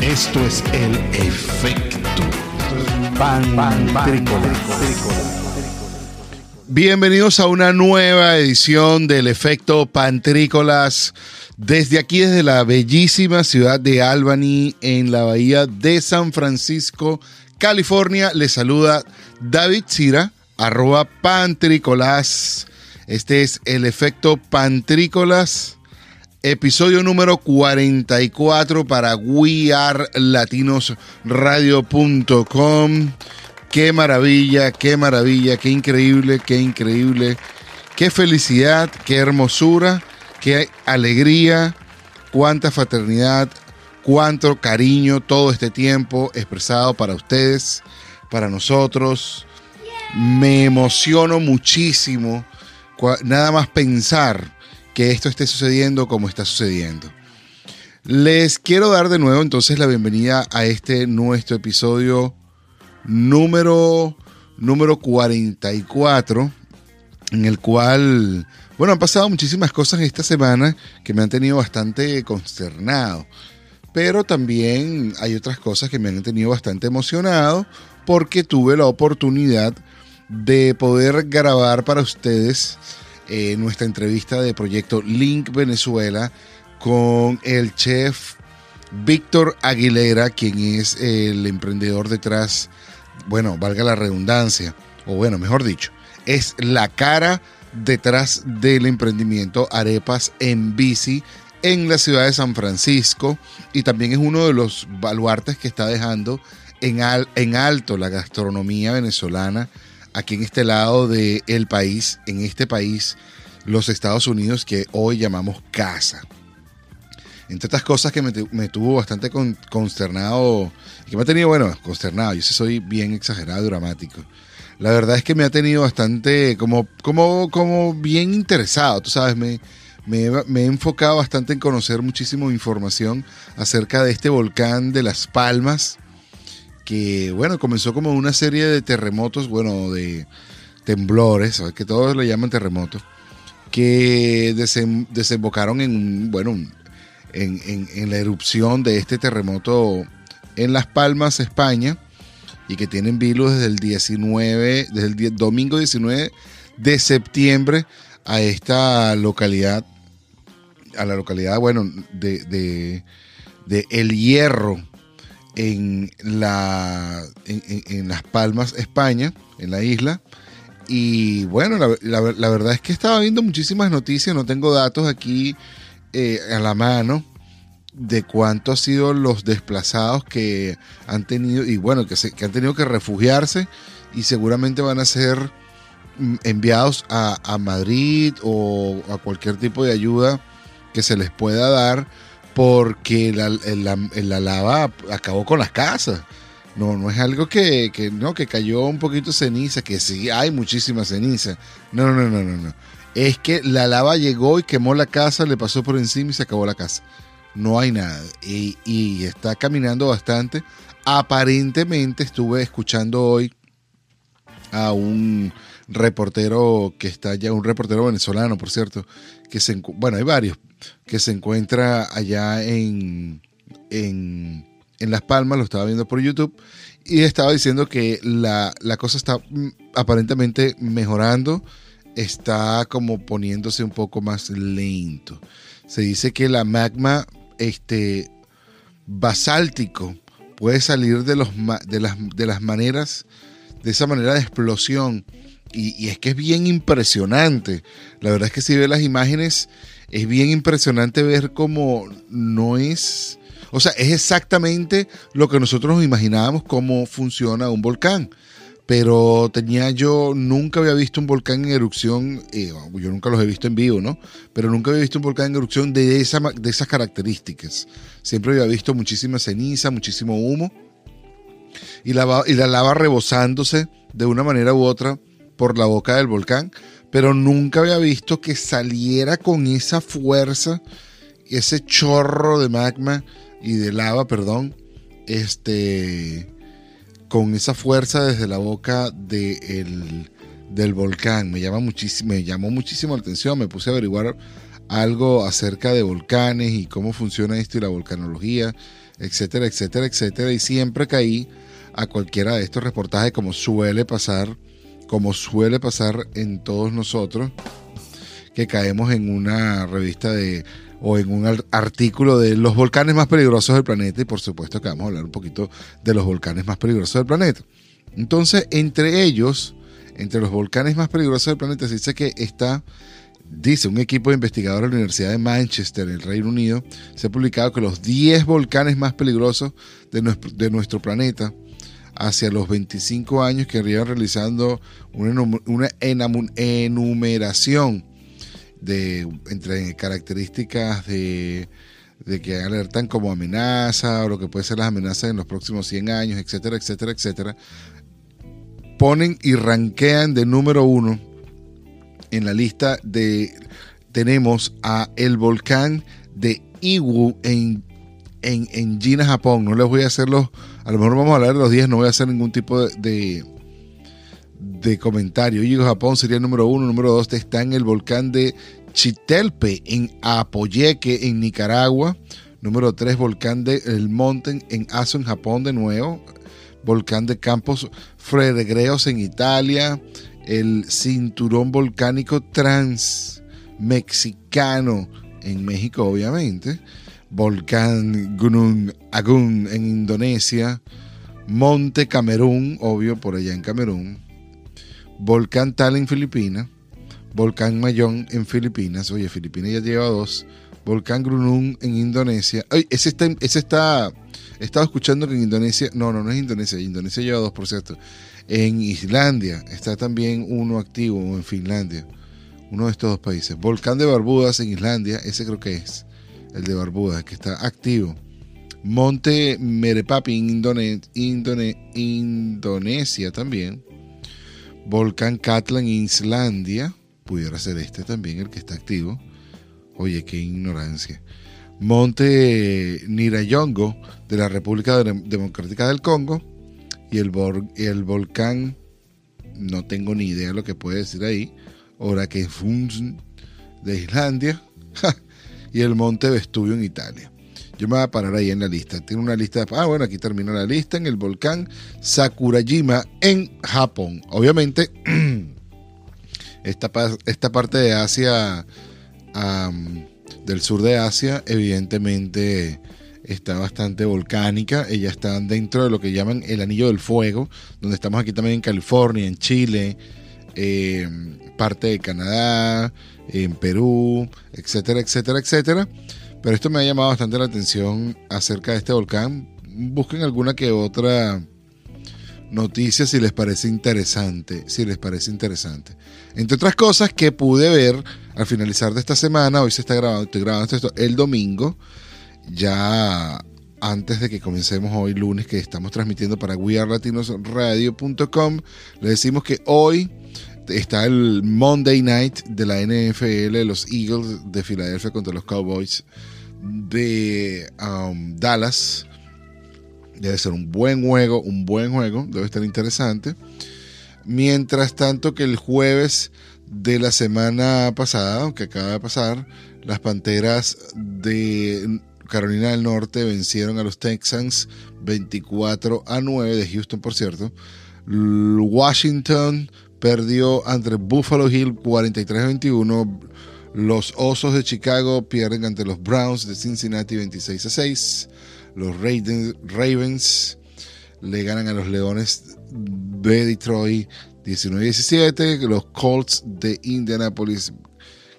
Esto es el efecto Pantrícola. Bienvenidos a una nueva edición del efecto Pantrícolas. Desde aquí, desde la bellísima ciudad de Albany, en la bahía de San Francisco, California, les saluda David Cira, arroba Pantrícolas. Este es el efecto Pantrícolas, episodio número 44 para wearlatinosradio.com. Qué maravilla, qué maravilla, qué increíble, qué increíble, qué felicidad, qué hermosura, qué alegría, cuánta fraternidad, cuánto cariño todo este tiempo expresado para ustedes, para nosotros. Me emociono muchísimo nada más pensar que esto esté sucediendo como está sucediendo. Les quiero dar de nuevo entonces la bienvenida a este nuestro episodio número, número 44, en el cual, bueno, han pasado muchísimas cosas esta semana que me han tenido bastante consternado, pero también hay otras cosas que me han tenido bastante emocionado porque tuve la oportunidad de poder grabar para ustedes eh, nuestra entrevista de proyecto Link Venezuela con el chef Víctor Aguilera, quien es el emprendedor detrás, bueno, valga la redundancia, o bueno, mejor dicho, es la cara detrás del emprendimiento Arepas en Bici en la ciudad de San Francisco y también es uno de los baluartes que está dejando en, en alto la gastronomía venezolana aquí en este lado del país, en este país, los Estados Unidos, que hoy llamamos casa. Entre estas cosas que me, tuvo bastante consternado, que me ha tenido, bueno, consternado, yo sí soy bien exagerado y dramático. La verdad es que me ha tenido bastante, como, como, como bien interesado, tú sabes, me, me, me, he enfocado bastante en conocer muchísima información acerca de este volcán de Las Palmas, que bueno, comenzó como una serie de terremotos, bueno, de temblores, que todos le llaman terremotos, que desembocaron en, bueno, en, la erupción de este terremoto en Las Palmas, España, y que tienen virus desde el 19, desde el domingo 19 de septiembre a esta localidad, a la localidad, bueno, de, de, de El Hierro, en, la, en, Las Palmas, España, en la isla. Y bueno, la, verdad es que estaba viendo muchísimas noticias, no tengo datos aquí eh, a la mano de cuánto han sido los desplazados que han tenido, y bueno, que, que han tenido que refugiarse y seguramente van a ser mm, enviados a Madrid o a cualquier tipo de ayuda que se les pueda dar porque la, lava acabó con las casas. No, no es algo que, no, que cayó un poquito ceniza, que sí hay muchísima ceniza. No, no, no, no, no. Es que la lava llegó y quemó la casa, le pasó por encima y se acabó la casa. No hay nada. Y, está caminando bastante. Aparentemente estuve escuchando hoy a un reportero que está allá, un reportero venezolano, por cierto, que bueno, hay varios, que se encuentra allá en, en, Las Palmas, lo estaba viendo por YouTube, y estaba diciendo que la, cosa está mm, aparentemente mejorando, está como poniéndose un poco más lento. Se dice que la magma este, basáltico puede salir de, los, de, las, de las maneras, de esa manera de explosión. Y, y, es que es bien impresionante. La verdad es que si ve las imágenes es bien impresionante ver cómo no es, o sea, es exactamente lo que nosotros nos imaginábamos cómo funciona un volcán. Pero tenía yo, nunca había visto un volcán en erupción, eh, yo nunca los he visto en vivo, ¿no? Pero nunca había visto un volcán en erupción de, de esas características. Siempre había visto muchísima ceniza, muchísimo humo y la lava rebosándose de una manera u otra por la boca del volcán pero nunca había visto que saliera con esa fuerza, ese chorro de magma y de lava, perdón, este, con esa fuerza desde la boca de del volcán. Me, llama muchísimo, me llamó muchísimo la atención, me puse a averiguar algo acerca de volcanes y cómo funciona esto y la volcanología, etcétera, etcétera, etcétera. Y siempre caí a cualquiera de estos reportajes como suele pasar, como suele pasar en todos nosotros, que caemos en una revista de o en un artículo de los volcanes más peligrosos del planeta y por supuesto que vamos a hablar un poquito de los volcanes más peligrosos del planeta. Entonces, entre ellos, entre los volcanes más peligrosos del planeta, se dice que está, dice un equipo de investigadores de la Universidad de Manchester, en el Reino Unido, se ha publicado que los 10 volcanes más peligrosos de nuestro, de nuestro planeta hacia los 25 años que irían realizando una, enumeración de entre características de, de que alertan como amenaza o lo que puede ser las amenazas en los próximos 100 años, etcétera, etcétera, etcétera, ponen y ranquean de número uno en la lista de tenemos a el volcán de Iwu en, en, en China, Japón. No les voy a hacer los, a lo mejor vamos a hablar de los 10, no voy a hacer ningún tipo de, de, comentario. Iwu, Japón sería el número uno. Número dos está en el volcán de Chitelpe en Apoyeque, en Nicaragua. Número tres, volcán de El Monte en Aso, en Japón de nuevo volcán de Campos Fredegreos en Italia, el cinturón volcánico transmexicano en México, obviamente, volcán Gunung Agung en Indonesia, Monte Camerún, obvio, por allá en Camerún, volcán Tal en Filipinas, volcán Mayón en Filipinas, oye, Filipinas ya lleva dos, volcán Grunung en Indonesia, ese está, ese está He estado escuchando que en Indonesia, no, no, no es Indonesia, Indonesia lleva dos, por cierto. En Islandia está también uno activo, en Finlandia, uno de estos dos países. Volcán de Barbudas en Islandia, ese creo que es, el de Barbudas, que está activo. Monte Merepapi en Indonesia también. Volcán Katlan en Islandia, pudiera ser este también el que está activo. Oye, qué ignorancia. Monte Nirayongo de la República Democrática del Congo y el, volcán, no tengo ni idea lo que puede decir ahí, Orakefunz de Islandia y el Monte Vestubio en Italia. Yo me voy a parar ahí en la lista. Tiene una lista. ah, bueno, aquí termina la lista en el volcán Sakurajima en Japón. Obviamente, esta, esta parte de Asia del sur de Asia, evidentemente está bastante volcánica. Ellas están dentro de lo que llaman el Anillo del Fuego, donde estamos aquí también en California, en Chile, eh, parte de Canadá, en Perú, etcétera, etcétera, etcétera. Pero esto me ha llamado bastante la atención acerca de este volcán. Busquen alguna que otra noticia si les parece interesante, si les parece interesante. Entre otras cosas que pude ver al finalizar de esta semana, hoy se está grabando, estoy grabando esto el domingo, ya antes de que comencemos hoy lunes que estamos transmitiendo para wearlatinosradio.com, le decimos que hoy está el Monday Night de la NFL, los Eagles de Filadelfia contra los Cowboys de um, Dallas. Debe ser un buen juego, un buen juego, debe estar interesante. Mientras tanto que el jueves de la semana pasada, que acaba de pasar, las Panteras de Carolina del Norte vencieron a los Texans 24 a 9 de Houston, por cierto. Washington perdió ante Buffalo Hill 43 a 21. Los Osos de Chicago pierden ante los Browns de Cincinnati 26 a 6. Los Ravens le ganan a los Leones de Detroit 19-17. Los Colts de Indianapolis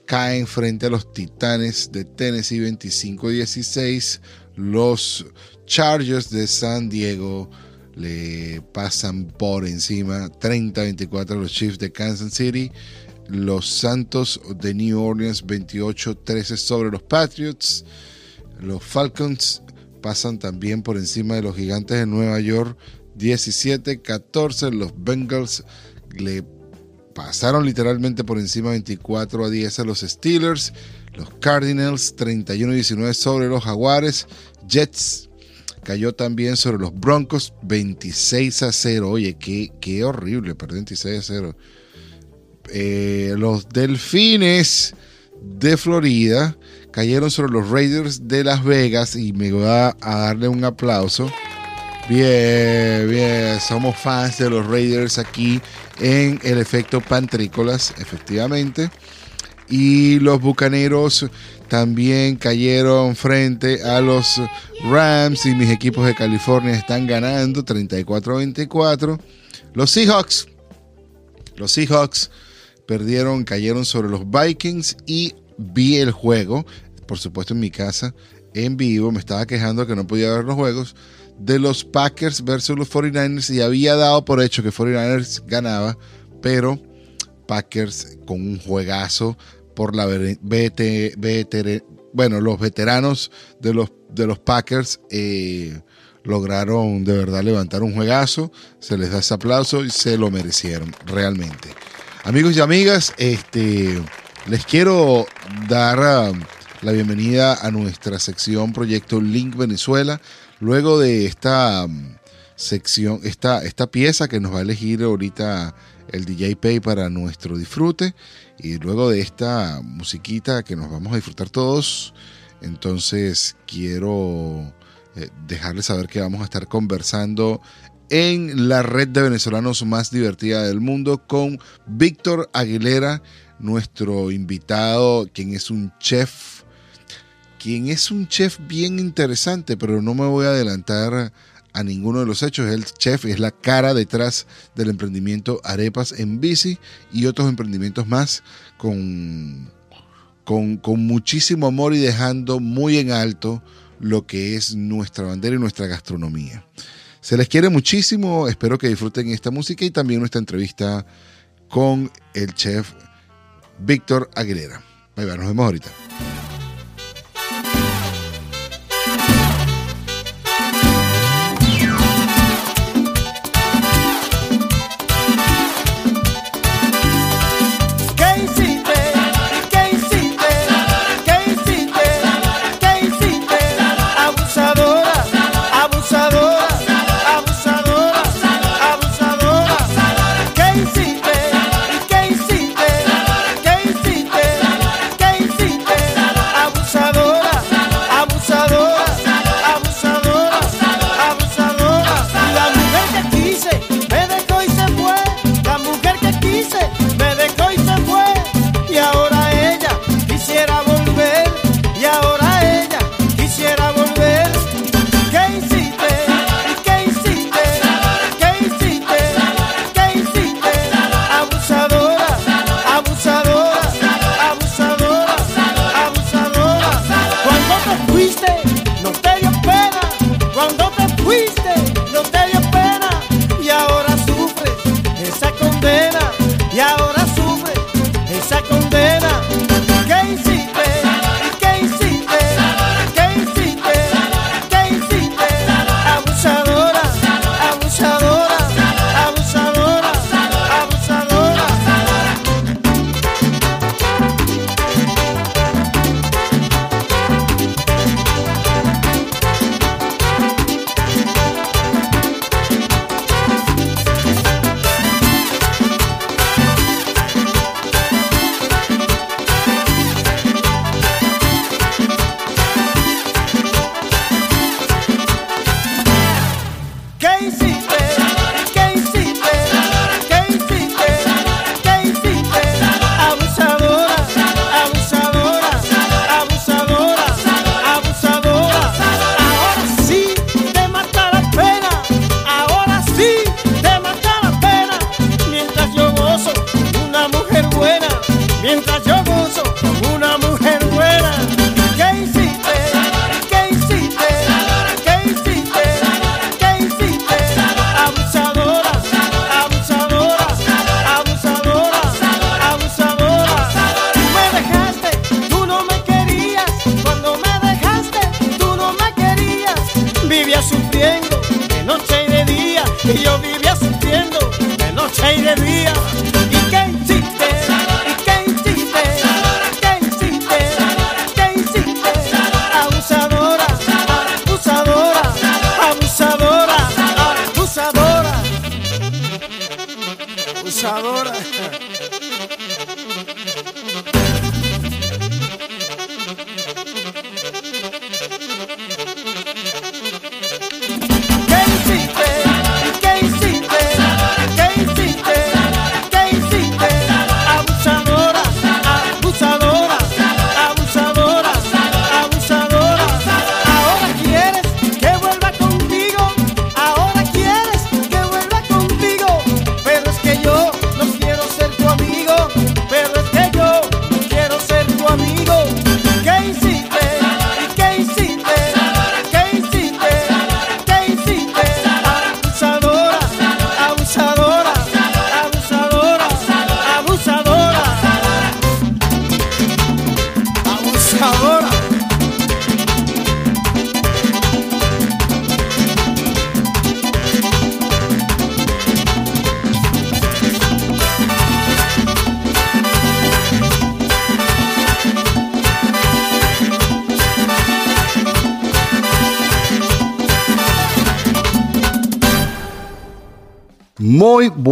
caen frente a los Titanes de Tennessee 25-16. Los Chargers de San Diego le pasan por encima 30-24 a los Chiefs de Kansas City. Los Santos de New Orleans 28-13 sobre los Patriots. Los Falcons pasan también por encima de los Gigantes de Nueva York 17-14. Los Bengals le pasaron literalmente por encima 24 a 10 a los Steelers. Los Cardinals 31-19 sobre los Jaguares. Jets cayó también sobre los Broncos 26 a 0. Oye, qué, qué horrible, perdió 26 a 0. Eh, los delfines de Florida cayeron sobre los Raiders de Las Vegas y me voy a, darle un aplauso. Bien, bien, somos fans de los Raiders aquí en el efecto Pantrícolas, efectivamente. Y los Bucaneros también cayeron frente a los Rams y mis equipos de California están ganando 34-24. Los Seahawks, los Seahawks perdieron, cayeron sobre los Vikings y vi el juego, por supuesto en mi casa, en vivo, me estaba quejando que no podía ver los juegos de los Packers versus los 49ers y había dado por hecho que 49ers ganaba, pero Packers con un juegazo por la BT, bueno, los veteranos de los, de los Packers eh, lograron de verdad levantar un juegazo, se les da ese aplauso y se lo merecieron realmente. Amigos y amigas, este, les quiero dar um, la bienvenida a nuestra sección Proyecto Link Venezuela. Luego de esta um, sección, esta, esta pieza que nos va a elegir ahorita el DJ Pay para nuestro disfrute. Y luego de esta musiquita que nos vamos a disfrutar todos, entonces quiero eh, dejarles saber que vamos a estar conversando en la red de venezolanos más divertida del mundo con Víctor Aguilera, nuestro invitado, quien es un chef, quien es un chef bien interesante, pero no me voy a adelantar a ninguno de los hechos. El chef es la cara detrás del emprendimiento Arepas en Bici y otros emprendimientos más con, con, con muchísimo amor y dejando muy en alto lo que es nuestra bandera y nuestra gastronomía. Se les quiere muchísimo, espero que disfruten esta música y también nuestra entrevista con el chef Víctor Aguilera. Bye bye, nos vemos ahorita.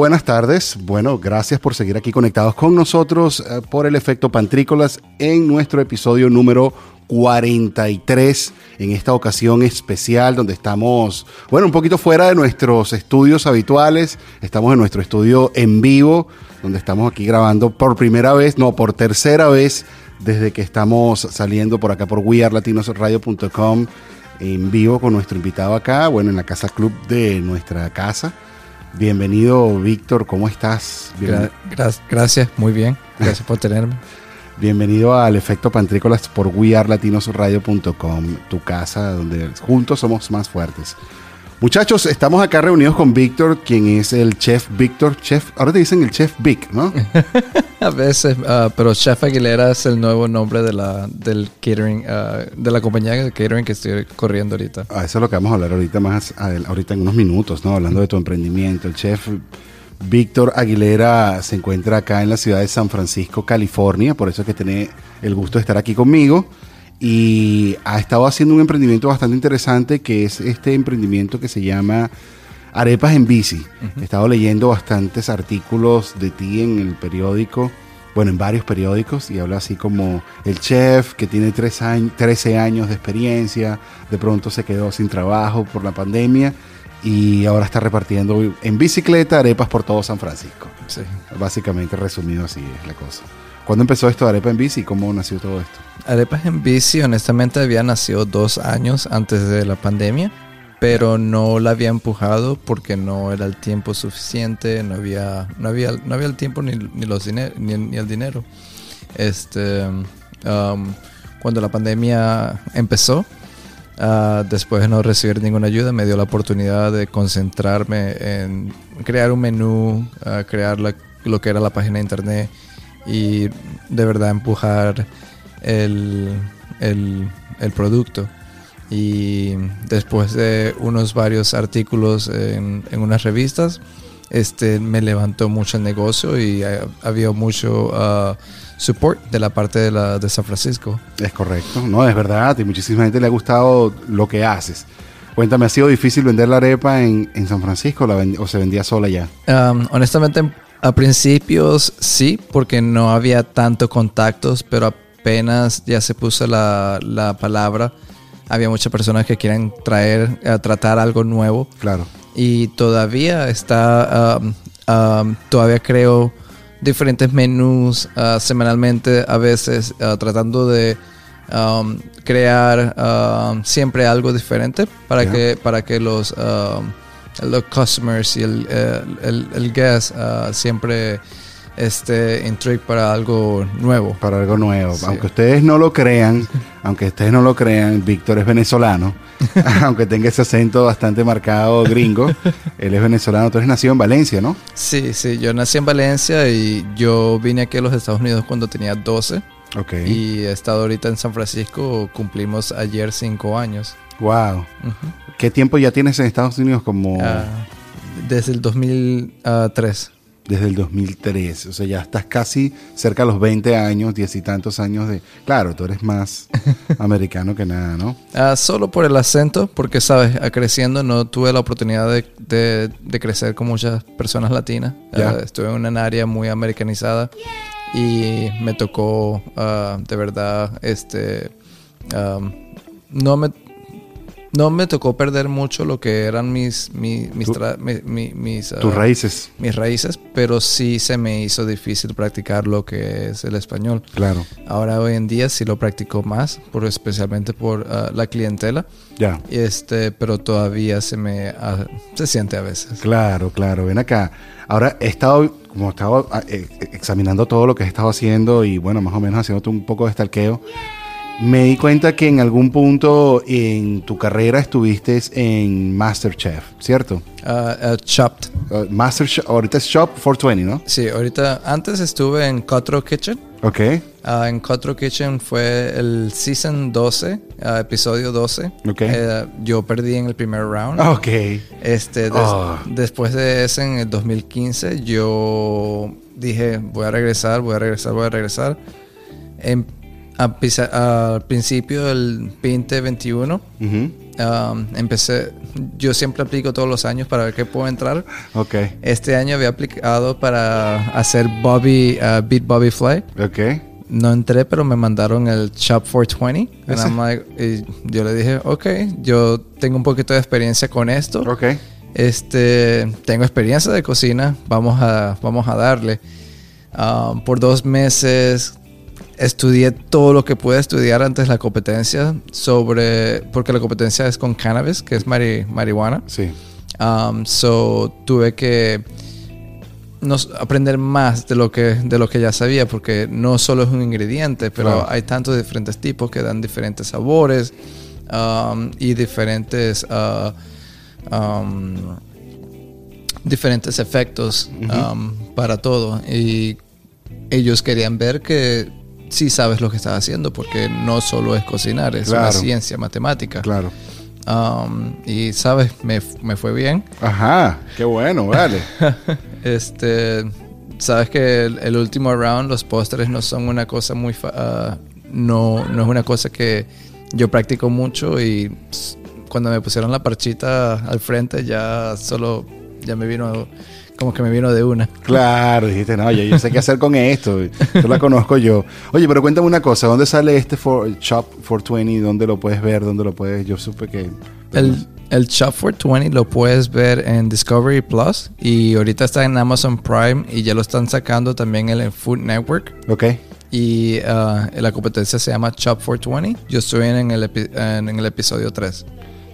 Buenas tardes. Bueno, gracias por seguir aquí conectados con nosotros eh, por el efecto Pantrícolas en nuestro episodio número 43 en esta ocasión especial donde estamos, bueno, un poquito fuera de nuestros estudios habituales. Estamos en nuestro estudio en vivo, donde estamos aquí grabando por primera vez, no, por tercera vez desde que estamos saliendo por acá por wearlatinosradio.com en vivo con nuestro invitado acá, bueno, en la Casa Club de nuestra casa. Bienvenido, Víctor, ¿cómo estás? Gra gracias, muy bien. Gracias por tenerme. Bienvenido al Efecto Pantrícolas por wearlatinosradio.com, tu casa donde juntos somos más fuertes. Muchachos, estamos acá reunidos con Víctor, quien es el chef Víctor. Chef, ahora te dicen el chef Vic, ¿no? a veces, uh, pero Chef Aguilera es el nuevo nombre de la, del catering, uh, de la compañía de catering que estoy corriendo ahorita. Ah, eso es lo que vamos a hablar ahorita más, ahorita en unos minutos, ¿no? Hablando de tu emprendimiento. El chef Víctor Aguilera se encuentra acá en la ciudad de San Francisco, California, por eso es que tiene el gusto de estar aquí conmigo y ha estado haciendo un emprendimiento bastante interesante que es este emprendimiento que se llama Arepas en Bici. He estado leyendo bastantes artículos de ti en el periódico, bueno, en varios periódicos, y habla así como el chef que tiene tres años, 13 años de experiencia, de pronto se quedó sin trabajo por la pandemia y ahora está repartiendo en bicicleta arepas por todo San Francisco. Sí. Básicamente resumido así es la cosa. ¿Cuándo empezó esto de Arepa en Bici y cómo nació todo esto? Arepas en Bici, honestamente, había nacido dos años antes de la pandemia, pero no la había empujado porque no era el tiempo suficiente, no había, no había, no había el tiempo ni, los ni, el dinero. Este, um, cuando la pandemia empezó, uh, después de no recibir ninguna ayuda, me dio la oportunidad de concentrarme en crear un menú, uh, crear lo que era la página de internet y de verdad empujar el, el, producto. Y después de unos varios artículos en, en, unas revistas, este, me levantó mucho el negocio y había mucho uh, support de la parte de, la, de San Francisco. Es correcto, no, es verdad, y muchísima gente le ha gustado lo que haces. Cuéntame, ¿ha sido difícil vender la arepa en, en San Francisco o se vendía sola ya? Um, honestamente, a principios sí, porque no había tanto contactos, pero apenas ya se puso la, la palabra, había muchas personas que quieren traer, a tratar algo nuevo. Claro. Y todavía está, um, um, todavía creo diferentes menús uh, semanalmente, a veces uh, tratando de um, crear siempre algo diferente para, que, para que los los customers y el, el, el, guest uh, siempre este intrigue para algo nuevo. Para algo nuevo. Aunque ustedes no lo crean, aunque ustedes no lo crean, Víctor es venezolano. aunque tenga ese acento bastante marcado gringo, él es venezolano. Tú eres nacido en Valencia, ¿no? Sí, sí, yo nací en Valencia y yo vine aquí a los Estados Unidos cuando tenía 12. Okay. Y he estado ahorita en San Francisco, cumplimos ayer cinco años. Wow. ¿Qué tiempo ya tienes en Estados Unidos como...? Ah, desde el 2003. Desde el 2003, o sea, ya estás casi cerca de los 20 años, diez y tantos años de... Claro, tú eres más americano que nada, ¿no? Ah, solo por el acento, porque, sabes, creciendo no tuve la oportunidad de, crecer con muchas personas latinas. Ah, estuve en un área muy americanizada y me tocó, de verdad, este... no me no me tocó perder mucho lo que eran mis, mis, mis, mis tus ah, raíces. Mis raíces, pero sí se me hizo difícil practicar lo que es el español. Claro. Ahora hoy en día sí lo practico más, por, especialmente por ah, la clientela. Ya. Este, pero todavía se me ah, se siente a veces. Claro, claro. Ven acá. Ahora he estado, como estaba eh, examinando todo lo que he estado haciendo y bueno, más o menos haciéndote un poco de estalqueo. Me di cuenta que en algún punto en tu carrera estuviste en Masterchef, ¿cierto? Uh, uh Chopped. Uh, Masterchef, ahorita es Shop 420, ¿no? Sí, ahorita, antes estuve en Cutthroat Kitchen. Ok. Uh, en Cutthroat Kitchen fue el season 12, episodio 12. Ok. yo perdí en el primer round. Ok. Este, ah. Después de ese, en el 2015, yo dije, voy a regresar, voy a regresar, voy a regresar. En, al principio del 2021 um, empecé, yo siempre aplico todos los años para ver qué puedo entrar. Este año había aplicado para hacer Bobby, uh, Beat Bobby Fly. No entré, pero me mandaron el Shop 420. And ¿Ese? I'm like- y yo le dije, ok, yo tengo un poquito de experiencia con esto. Este, tengo experiencia de cocina, vamos a, vamos a darle. Um, por dos meses estudié todo lo que pude estudiar antes de la competencia sobre, porque la competencia es con cannabis, que es mari- marihuana. Sí. Um, so tuve que nos, aprender más de lo que de lo que ya sabía porque no solo es un ingrediente pero Claro. hay tantos diferentes tipos que dan diferentes sabores um, y diferentes uh, um, diferentes efectos um, para todo y ellos querían ver que sí sabes lo que estás haciendo porque no solo es cocinar es una ciencia matemática Claro. Um, y sabes me, me fue bien Ajá. Qué bueno, vale. este, sabes que el, el último round, los postres no son una cosa muy, fa- ah, no, no es una cosa que yo practico mucho y cuando me pusieron la parchita al frente ya solo, ya me vino, como que me vino de una. Claro, dijiste, no, yo, yo sé qué hacer con esto. Yo la conozco yo. Oye, pero cuéntame una cosa, ¿dónde sale este for, Shop 420? ¿Dónde lo puedes ver? ¿Dónde lo puedes? Yo supe que... El, el Shop 420 lo puedes ver en Discovery Plus y ahorita está en Amazon Prime y ya lo están sacando también en el Food Network. Ok. Y ah, la competencia se llama Chop 420. Yo estoy en el, epi- en, el episodio 3.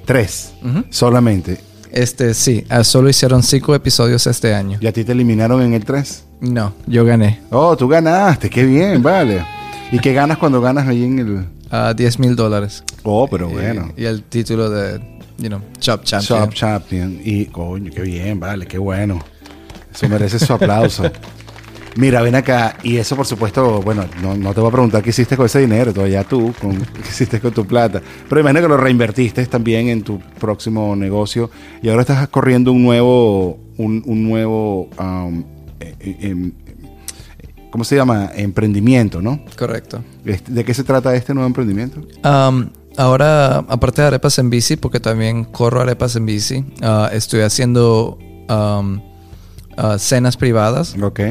Tres. Ujú. Solamente. Este, sí, ah, solo hicieron 5 episodios este año. ¿Y a ti te eliminaron en el 3? No, yo gané. Oh, tú ganaste, qué bien, vale. ¿Y qué ganas cuando ganas ahí en el...? a 10 mil dólares. Oh, pero Y- bueno. Y, el título de, you know, Chop Champion. Shop Champion. Y, coño, qué bien, vale, qué bueno. Eso merece su aplauso. Mira, ven acá. Y eso, por supuesto, bueno, no, no te voy a preguntar qué hiciste con ese dinero, todavía tú, con, qué hiciste con tu plata. Pero imagino que lo reinvertiste también en tu próximo negocio. Y ahora estás corriendo un nuevo, un, un nuevo, um, em, ¿cómo se llama? Emprendimiento, ¿no? Correcto. ¿De qué se trata este nuevo emprendimiento? Um, ahora, aparte de arepas en bici, porque también corro arepas en bici, ah, estoy haciendo um, ah, cenas privadas. Ok.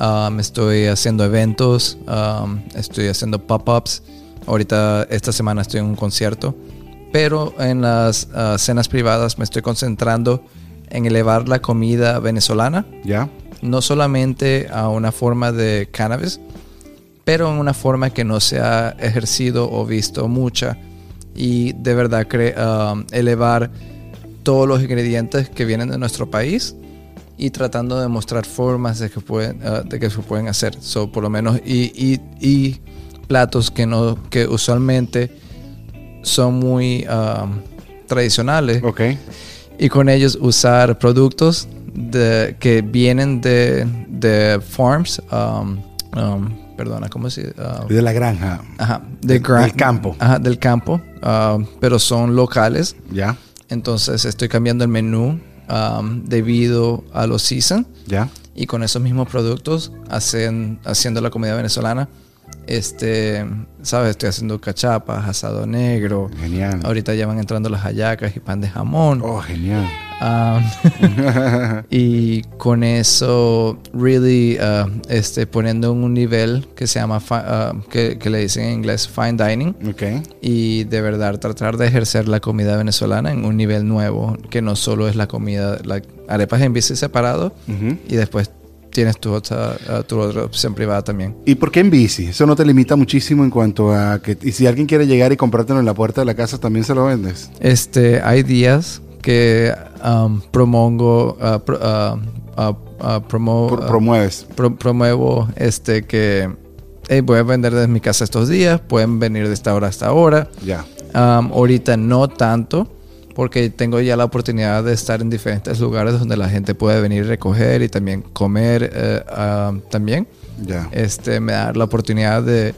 Um, estoy haciendo eventos, um, estoy haciendo pop-ups. Ahorita, esta semana estoy en un concierto. Pero en las ah, cenas privadas me estoy concentrando en elevar la comida venezolana, ¿Ya? no solamente a una forma de cannabis, pero en una forma que no se ha ejercido o visto mucha. Y de verdad um, elevar todos los ingredientes que vienen de nuestro país y tratando de mostrar formas de que pueden, ah, de que se pueden hacer. So, por lo menos, y, y- y platos que, no, que usualmente son muy um, tradicionales Ok. y con ellos usar productos de, que vienen de, de farms, um, um, perdona, ¿cómo se uh, De la granja. Ajá, de Del- gran- del campo. Ajá, del campo, uh, pero son locales. ¿Ya? Entonces estoy cambiando el menú um, debido a los season ¿Ya? y con esos mismos productos hacen, haciendo la comida venezolana. Este, sabes, estoy haciendo cachapas, asado negro. Genial. Ahorita ya van entrando las hallacas y pan de jamón. Oh, genial. Um, y con eso, really, uh, este, poniendo en un nivel que se llama, uh, que, que le dicen en inglés fine dining. ok. Y de verdad tratar de ejercer la comida venezolana en un nivel nuevo, que no solo es la comida, la arepas en bici separado Ujú. y después tienes tu otra, tu otra opción privada también. ¿Y por qué en bici? Eso no te limita muchísimo en cuanto a que... Y si alguien quiere llegar y comprártelo en la puerta de la casa, ¿también se lo vendes? Este, hay días que um, promongo, uh, pro- uh, uh, uh, promo- Pro- uh, promueves. pro- promuevo este que hey, voy a vender desde mi casa estos días, pueden venir de esta hora hasta ahora. Ya. Um, ahorita no tanto, porque tengo ya la oportunidad de estar en diferentes lugares donde la gente puede venir y recoger y también comer eh, um, también. Ya. Este me da la oportunidad de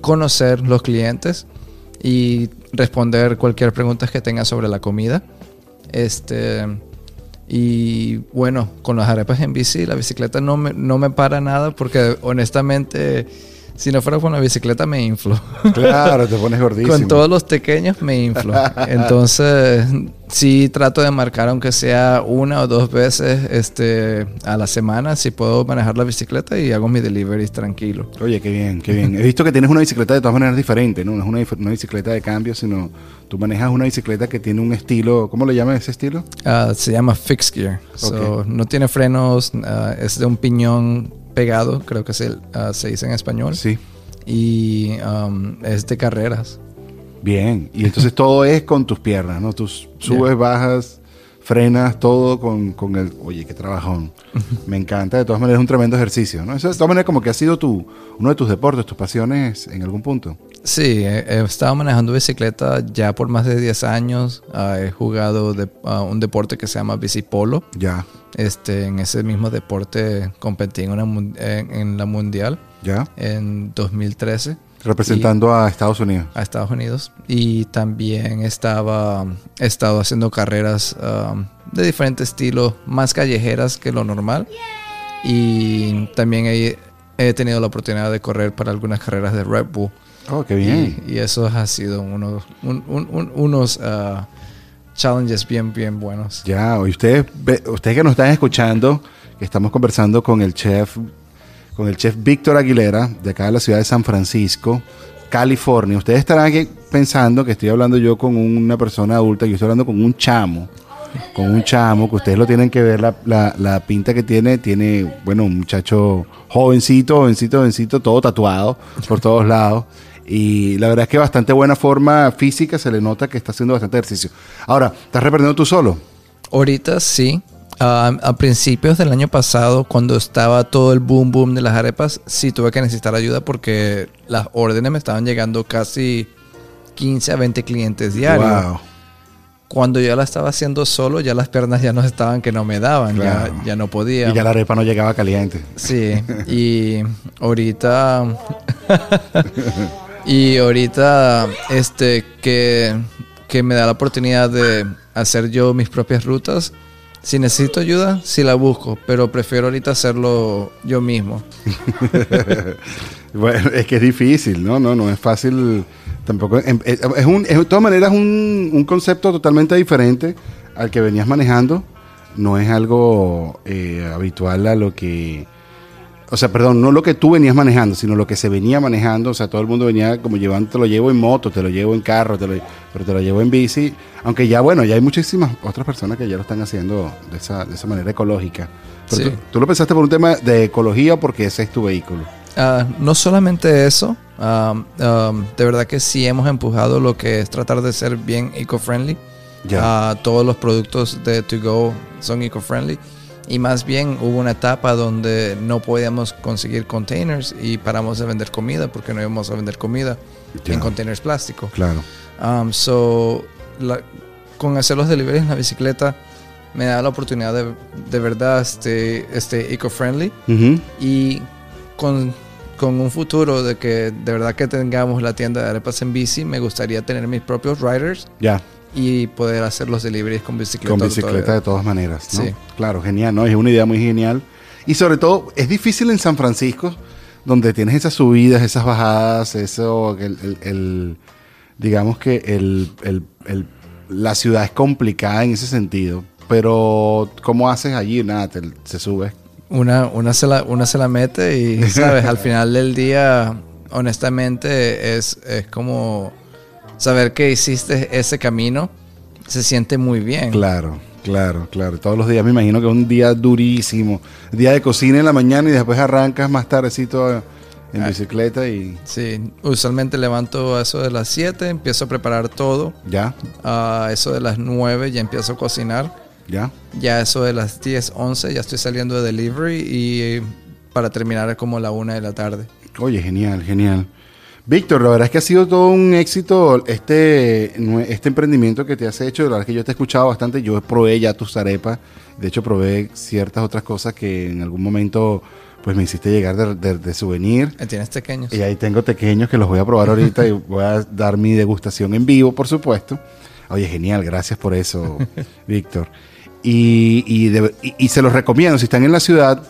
conocer los clientes y responder cualquier pregunta que tengan sobre la comida. Este y bueno, con las arepas en bici, la bicicleta no me, no me para nada porque honestamente si no fuera por la bicicleta me inflo. Claro, te pones gordísimo. Con todos los pequeños me inflo. Entonces, sí trato de marcar aunque sea una o dos veces este, a la semana si puedo manejar la bicicleta y hago mi deliveries tranquilo. Oye, qué bien, qué bien. He visto que tienes una bicicleta de todas maneras diferente, ¿no? No es una, una bicicleta de cambio, sino tú manejas una bicicleta que tiene un estilo, ¿cómo le llaman ese estilo? Ah, se llama fixed gear. So, Ok. No tiene frenos, ah, es de un piñón pegado, creo que se, ah, se dice en español. Sí. Y um, es de carreras. Bien. Y entonces todo es con tus piernas, ¿no? Tú subes, bajas, frenas, todo con, con el... Oye, qué trabajón. Me encanta. De todas maneras es un tremendo ejercicio, ¿no? Eso de todas maneras como que ha sido tu, uno de tus deportes, tus pasiones en algún punto. Sí, he, estado manejando bicicleta ya por más de 10 años. Ah, he jugado de, ah, un deporte que se llama bicipolo. Ya, Este, en ese mismo deporte competí en, una en, en la mundial ya. en 2013 Representando a Estados Unidos. a Estados Unidos y también estaba he estado haciendo carreras um, de diferentes estilos, más callejeras que lo normal y también he, he tenido la oportunidad de correr para algunas carreras de Red Bull Oh, qué bien. y, y eso ha sido uno- un- un- un- unos ah, challenges bien bien buenos. Ya, y ustedes, ustedes que nos están escuchando, estamos conversando con el chef, con el chef Víctor Aguilera, de acá de la ciudad de San Francisco, California. Ustedes estarán aquí pensando que estoy hablando yo con una persona adulta, yo estoy hablando con un chamo, con un chamo, que ustedes lo tienen que ver, la, pinta que tiene, tiene, bueno, un muchacho jovencito, jovencito, jovencito, todo tatuado por todos lados. Y la verdad es que bastante buena forma física, se le nota que está haciendo bastante ejercicio. Ahora, ¿estás reprendiendo tú solo? Ahorita sí. Ah, a principios del año pasado, cuando estaba todo el boom boom de las arepas, sí tuve que necesitar ayuda porque las órdenes me estaban llegando casi 15 a 20 clientes diarios. Wow. Cuando yo la estaba haciendo solo, ya las piernas ya no estaban que no me daban, Claro. ya, ya no podía. Y ya la arepa no llegaba caliente. Sí, y ahorita. y ahorita, este, que, que me da la oportunidad de hacer yo mis propias rutas. Si necesito ayuda, sí la busco, pero prefiero ahorita hacerlo yo mismo. Bueno, es que es difícil, ¿no? No, no es fácil tampoco. em- Es, es un, es de todas maneras un, un concepto totalmente diferente al que venías manejando. No es algo eh, habitual a lo que... O sea, perdón, no lo que tú venías manejando, sino lo que se venía manejando. O sea, todo el mundo venía como llevando, te lo llevo en moto, te lo llevo en carro, te lo- pero te lo llevo en bici. Aunque ya, bueno, ya hay muchísimas otras personas que ya lo están haciendo de esa, de esa manera ecológica. Pero Sí. tú, tú lo pensaste por un tema de ecología o porque ese es tu vehículo. Ah, no solamente eso, um, um, de verdad que sí hemos empujado lo que es tratar de ser bien eco-friendly. Ya. Ah, todos los productos de To Go son eco-friendly. Y más bien hubo una etapa donde no podíamos conseguir containers y paramos de vender comida porque no íbamos a vender comida Ya. en containers plásticos. Claro. Um, so, la- con hacer los deliveries en la bicicleta me da la oportunidad de, de verdad este, este eco-friendly Ujú. y con, con un futuro de que de verdad que tengamos la tienda de arepas en bici, me gustaría tener mis propios riders Ya, y poder hacer los deliveries con bicicleta. con bicicleta de todas maneras, ¿no? Sí. Claro, genial, ¿no? Es una idea muy genial. Y sobre todo, es difícil en San Francisco, donde tienes esas subidas, esas bajadas, eso, el, el- el- digamos que el, el- el- la ciudad es complicada en ese sentido. Pero, ¿cómo haces allí? Nada, te- se sube. Una, una, se la, una se la mete y, ¿sabes? Al final del día, honestamente, es, es como saber que hiciste ese camino. Se siente muy bien. Claro, claro, claro. Todos los días me imagino que es un día durísimo. Día de cocina en la mañana y después arrancas más tardecito en Ah. bicicleta y Sí, usualmente levanto a eso de las 7, empiezo a preparar todo. ya, A eso de las 9 ya empiezo a cocinar. ya. Ya a eso de las 10, 11 ya estoy saliendo de delivery y para terminar como la 1 de la tarde. Oye, genial, genial. Víctor, la verdad es que ha sido todo un éxito este, este emprendimiento que te has hecho. La verdad es que yo te he escuchado bastante. Yo probé ya tus arepas. De hecho, probé ciertas otras cosas que en algún momento pues me hiciste llegar de, de- de souvenir. Tienes pequeños. Y ahí tengo pequeños que los voy a probar ahorita y voy a dar mi degustación en vivo, por supuesto. Oye, genial, gracias por eso, Víctor. Y, y, de- y- y se los recomiendo, si están en la ciudad,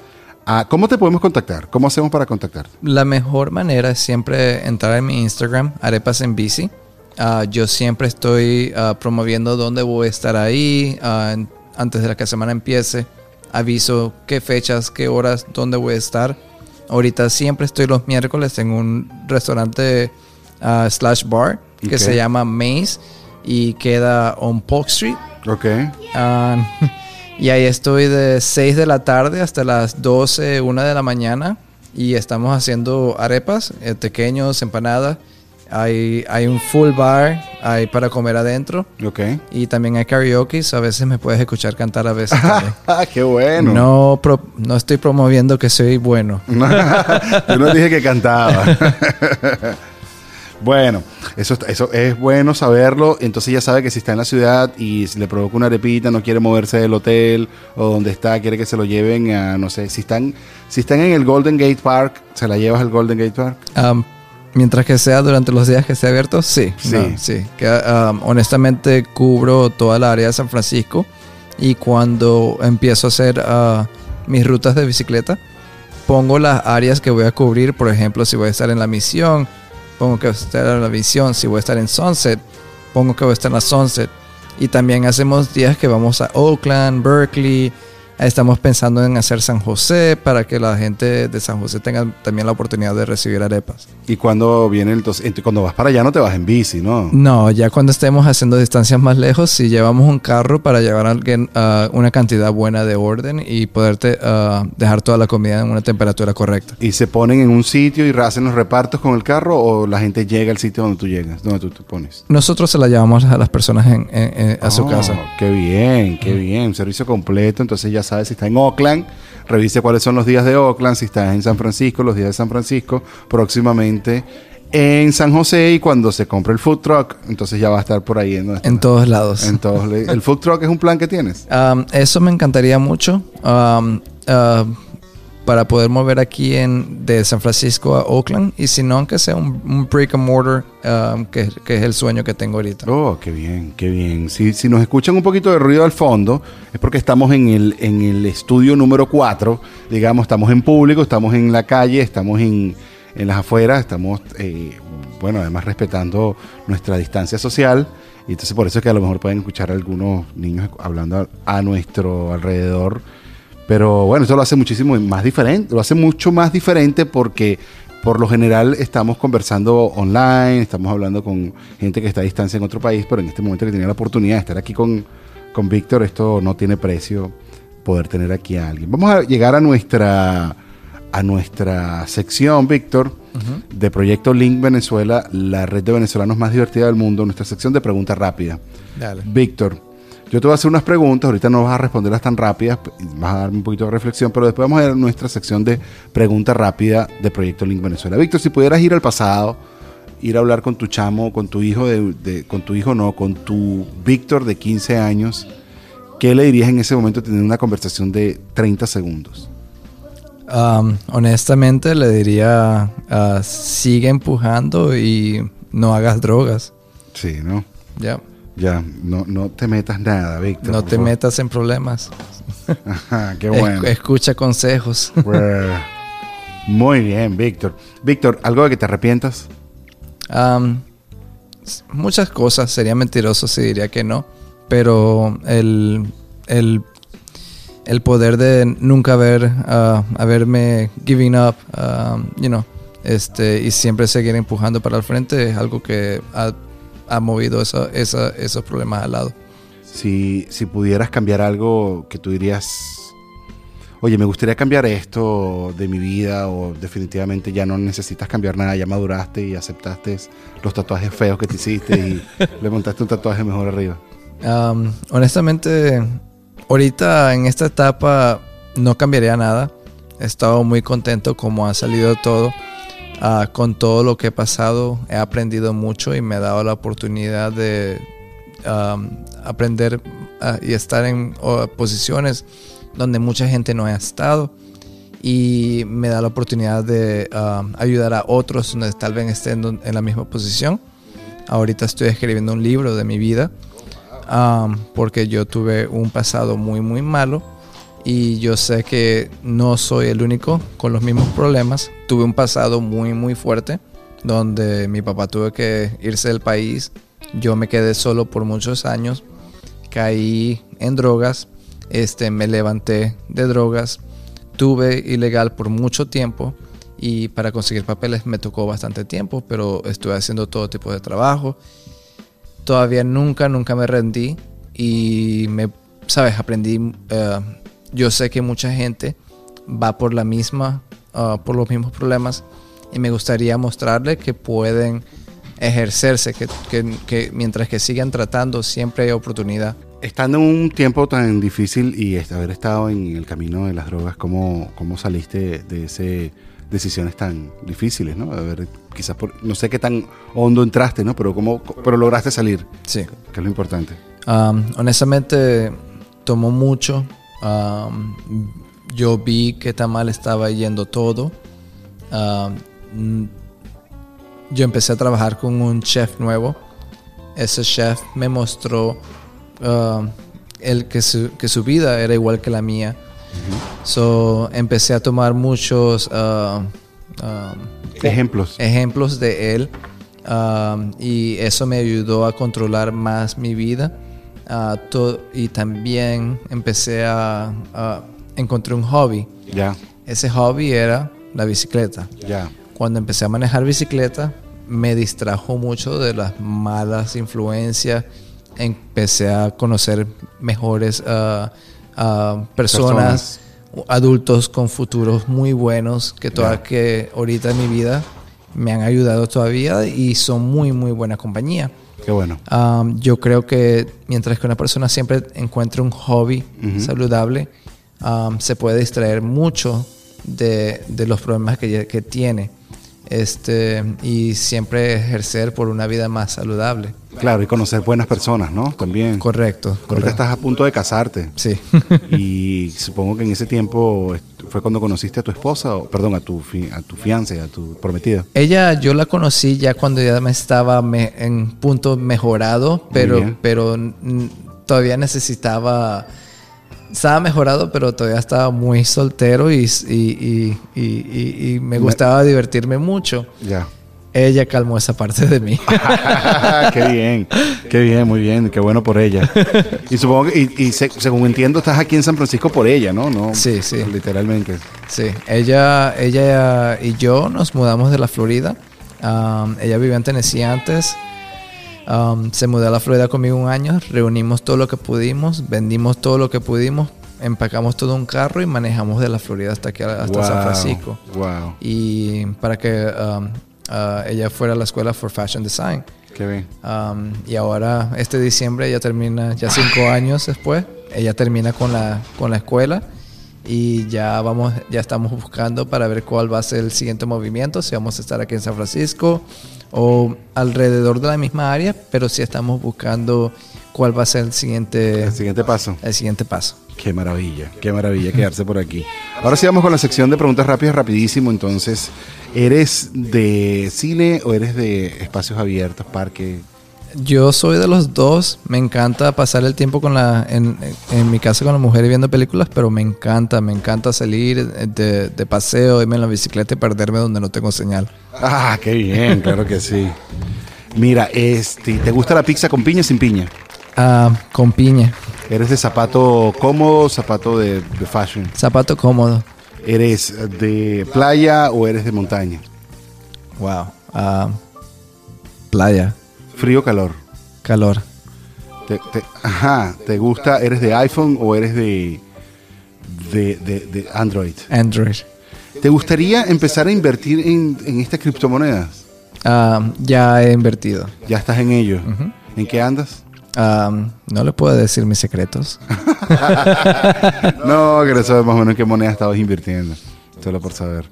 Ah, ¿Cómo te podemos contactar? ¿Cómo hacemos para contactarte? La mejor manera es siempre entrar en mi Instagram, Arepas en Bici. Ah, yo siempre estoy ah, promoviendo dónde voy a estar ahí ah, en- antes de la que la semana empiece. Aviso qué fechas, qué horas, dónde voy a estar. Ahorita siempre estoy los miércoles en un restaurante slash bar que Ok. se llama Maze y queda on Polk Street. Ok. Y ahí estoy de 6 de la tarde hasta las 12, 1 de la mañana. Y estamos haciendo arepas, eh, pequeños, empanadas. Hay, hay un full bar hay para comer adentro. Ok. Y también hay karaoke. a veces me puedes escuchar cantar a veces qué bueno. No, pro- no estoy promoviendo que soy bueno. Yo no dije que cantaba. bueno, eso, eso es bueno saberlo. Entonces ya sabe que si está en la ciudad y si le provoca una arepita, no quiere moverse del hotel o donde está, quiere que se lo lleven a, no sé, si están, si están en el Golden Gate Park, ¿se la llevas al Golden Gate Park? Um, mientras que sea durante los días que esté abierto, sí. Sí. no, sí. Que, um, honestamente cubro toda la área de San Francisco y cuando empiezo a hacer uh, mis rutas de bicicleta, pongo las áreas que voy a cubrir. Por ejemplo, si voy a estar en la misión, pongo que a estar en la misión. Si voy a estar en Sunset, pongo que voy a estar en la Sunset. Y también hacemos días que vamos a Oakland, Berkeley. Estamos pensando en hacer San José para que la gente de San José tenga también la oportunidad de recibir arepas. Y cuando viene entonces, ent- cuando vas para allá no te vas en bici, ¿no? No, ya cuando estemos haciendo distancias más lejos, si llevamos un carro para llevar a alguien ah, una cantidad buena de orden y poderte ah, dejar toda la comida en una temperatura correcta. Y se ponen en un sitio y hacen los repartos con el carro o la gente llega al sitio donde tú llegas, donde tú te pones. Nosotros se la llevamos a las personas en- en- en- a su Oh, casa. Qué bien, qué bien. Servicio completo. Entonces ya sabes si está en Oakland, revise cuáles son los días de Oakland. Si está en San Francisco, los días de San Francisco. Próximamente en San José y cuando se compre el food truck, entonces ya va a estar por ahí. En. En todos lados. En todos ¿El food truck es un plan que tienes? Um, eso me encantaría mucho. um, uh, para poder mover aquí en, de San Francisco a Oakland. Y si no, aunque sea un, un brick and mortar, um, que, es el sueño que tengo ahorita. Oh, qué bien, qué bien. Si, si nos escuchan un poquito de ruido al fondo, es porque estamos en el, en el estudio número 4. Digamos, estamos en público, estamos en la calle, estamos en, en las afueras, estamos, eh, bueno, además respetando nuestra distancia social. Y entonces por eso es que a lo mejor pueden escuchar algunos niños hablando a, a nuestro alrededor. Pero bueno, eso lo hace muchísimo más diferente, lo hace mucho más diferente porque por lo general estamos conversando online, estamos hablando con gente que está a distancia en otro país, pero en este momento que tenía la oportunidad de estar aquí con, con Víctor, esto no tiene precio poder tener aquí a alguien. Vamos a llegar a nuestra, a nuestra sección, Víctor, de Proyecto Link Venezuela, la red de venezolanos más divertida del mundo, nuestra sección de pregunta rápida. Dale. Víctor, yo te voy a hacer unas preguntas, ahorita no vas a responderlas tan rápidas, vas a darme un poquito de reflexión, pero después vamos a ir a nuestra sección de pregunta rápida de Proyecto Link Venezuela. Víctor, si pudieras ir al pasado, ir a hablar con tu chamo, con tu hijo, de, de- con tu hijo no, con tu Víctor de 15 años, ¿qué le dirías en ese momento teniendo una conversación de 30 segundos? Um, honestamente, le diría: ah, sigue empujando y no hagas drogas. Sí, ¿no? Ya. Ya, no, no te metas nada, Víctor. No te favor. metas en problemas. Ajá, qué bueno. escucha consejos. Muy bien, Víctor. Víctor, ¿algo de que te arrepientas? Um, muchas cosas. Sería mentiroso si diría que no. Pero el, el, el poder de nunca haber, ah, haberme giving up, um, you know, este, y siempre seguir empujando para el frente es algo que ha, ha movido esa- esa- esos problemas al lado. Si, si pudieras cambiar algo que tú dirías, oye, me gustaría cambiar esto de mi vida o definitivamente ya no necesitas cambiar nada, ya maduraste y aceptaste los tatuajes feos que te hiciste y le montaste un tatuaje mejor arriba. Um, honestamente, ahorita en esta etapa no cambiaría nada. He estado muy contento como ha salido todo. Ah, con todo lo que he pasado, he aprendido mucho y me ha dado la oportunidad de aprender ah, y estar en posiciones donde mucha gente no ha estado. Y me da la oportunidad de ayudar a otros donde tal vez estén en la misma posición. Ahorita estoy escribiendo un libro de mi vida porque yo tuve un pasado muy muy malo y yo sé que no soy el único con los mismos problemas. Tuve un pasado muy, muy fuerte donde mi papá tuvo que irse del país. Yo me quedé solo por muchos años. Caí en drogas. Este, me levanté de drogas. Tuve ilegal por mucho tiempo y para conseguir papeles me tocó bastante tiempo, pero estuve haciendo todo tipo de trabajo. Todavía nunca, nunca me rendí y me, sabes, aprendí. eh, yo sé que mucha gente va por la misma, ah, por los mismos problemas y me gustaría mostrarle que pueden ejercerse, que, que- que mientras que sigan tratando siempre hay oportunidad. Estando en un tiempo tan difícil y haber estado en el camino de las drogas, ¿cómo, cómo saliste de ese decisiones tan difíciles, ¿no? A ver, quizás por, no sé qué tan hondo entraste, ¿no? Pero cómo, pero lograste salir, Sí. que es lo importante. Um, honestamente, tomó mucho. Um, yo vi que tan mal estaba yendo todo. Um, yo empecé a trabajar con un chef nuevo. Ese chef me mostró el, que, su, que su vida era igual que la mía. So, empecé a tomar muchos uh, Ejemplos. ejemplos de él y eso me ayudó a controlar más mi vida To- y también empecé a, a encontrar un hobby. Ya, ese hobby era la bicicleta. Ya. cuando empecé a manejar bicicleta me distrajo mucho de las malas influencias. Empecé a conocer mejores ah, ah, personas, adultos con futuros muy buenos que todas Ya. que ahorita en mi vida me han ayudado todavía y son muy muy buena compañía Qué bueno. Um, yo creo que mientras que una persona siempre encuentre un hobby saludable, um, se puede distraer mucho de, de los problemas que, que tiene este, y siempre ejercer por una vida más saludable. Claro, y conocer buenas personas, ¿no? También. Correcto. Ahorita correcto. estás a punto de casarte. Sí. Y supongo que en ese tiempo fue cuando conociste a tu esposa, o, perdón, a tu, a tu fiance, a tu prometida. Ella, yo la conocí ya cuando ya me estaba me- en punto mejorado, pero, pero todavía necesitaba. Estaba mejorado, pero todavía estaba muy soltero y, y- y- y- me gustaba divertirme mucho. Ya. Ella calmó esa parte de mí. qué bien, qué bien, muy bien, qué bueno por ella. Y supongo que, y, y se- según entiendo, estás aquí en San Francisco por ella, ¿no? no Sí, sí. Literalmente. Sí, ella, ella y yo nos mudamos de la Florida. Um, ella vivía en Tennessee antes. Um, se mudó a la Florida conmigo un año. Reunimos todo lo que pudimos, vendimos todo lo que pudimos, empacamos todo un carro y manejamos de la Florida hasta aquí, hasta San Wow, Francisco. Wow, Y para que um, uh, ella fuera a la escuela for Fashion Design. qué bien. Um, y ahora, este diciembre, ella termina, ya cinco años después, ella termina con la, con la escuela y ya vamos, ya estamos buscando para ver cuál va a ser el siguiente movimiento, si vamos a estar aquí en San Francisco o alrededor de la misma área, pero sí estamos buscando cuál va a ser el siguiente, El siguiente paso. el siguiente paso. Qué maravilla, qué maravilla quedarse por aquí. Ahora sí vamos con la sección de preguntas rápidas, rapidísimo. Entonces, ¿eres de cine o eres de espacios abiertos, parque? Yo soy de los dos. Me encanta pasar el tiempo con la, en, en mi casa con la mujer y viendo películas, pero me encanta, me encanta salir de, de paseo, irme en la bicicleta y perderme donde no tengo señal. Ah, qué bien, claro que sí. Mira, este, ¿te gusta la pizza con piña o sin piña? Ah, con piña, ¿Eres de zapato cómodo, zapato de, de fashion? zapato cómodo. ¿Eres de playa o eres de montaña? Wow. Ah, playa, ¿Frío o calor? calor. Te- te- ajá, ¿te gusta, eres de iPhone o eres de, de, de- de Android? Android. ¿Te gustaría empezar a invertir en, en estas criptomonedas? Ya he invertido. Ya estás en ello. ¿En qué andas? No le puedo decir mis secretos. No, quiero saber más o menos en qué moneda estabas invirtiendo. Solo por saber.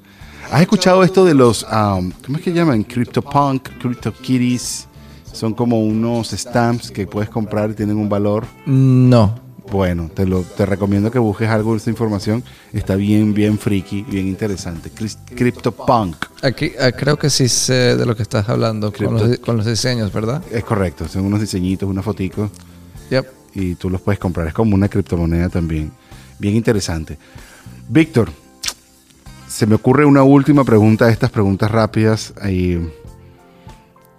¿Has escuchado esto de los, um, ¿cómo es que llaman? CryptoPunk, CryptoKitties. Son como unos stamps que puedes comprar y tienen un valor. No. Bueno, te, lo, te recomiendo que busques algo de esta información. Está bien, bien friki, bien interesante. CryptoPunk. Aquí, ah, creo que sí sé de lo que estás hablando con los, Cripto- con los diseños, ¿verdad? Es correcto, son unos diseñitos, unas foticos Yep. y tú los puedes comprar. Es como una criptomoneda también. bien interesante. Víctor, se me ocurre una última pregunta de estas preguntas rápidas. Eh,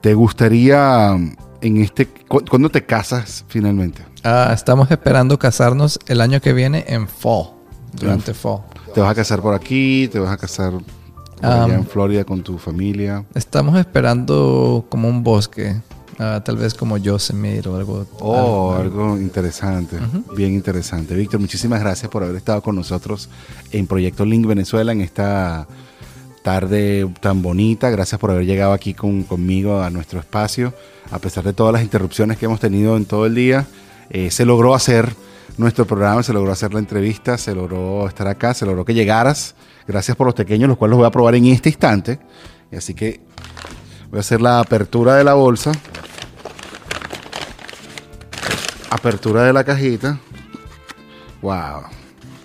¿Te gustaría en este... cu- ¿Cuándo te casas finalmente? Ah, estamos esperando casarnos el año que viene en fall, durante fall. ¿Te vas a casar por aquí? ¿Te vas a casar por Um, allá en Florida con tu familia? Estamos esperando como un bosque, ah, tal vez como Yosemite o algo. Oh, algo- algo interesante, bien interesante. Víctor, muchísimas gracias por haber estado con nosotros en Proyecto Link Venezuela en esta tarde tan bonita. Gracias por haber llegado aquí con- conmigo a nuestro espacio. A pesar de todas las interrupciones que hemos tenido en todo el día, eh, se logró hacer nuestro programa, se logró hacer la entrevista, se logró estar acá, se logró que llegaras. Gracias por los pequeños, los cuales los voy a probar en este instante. Así que voy a hacer la apertura de la bolsa. Apertura de la cajita. Wow,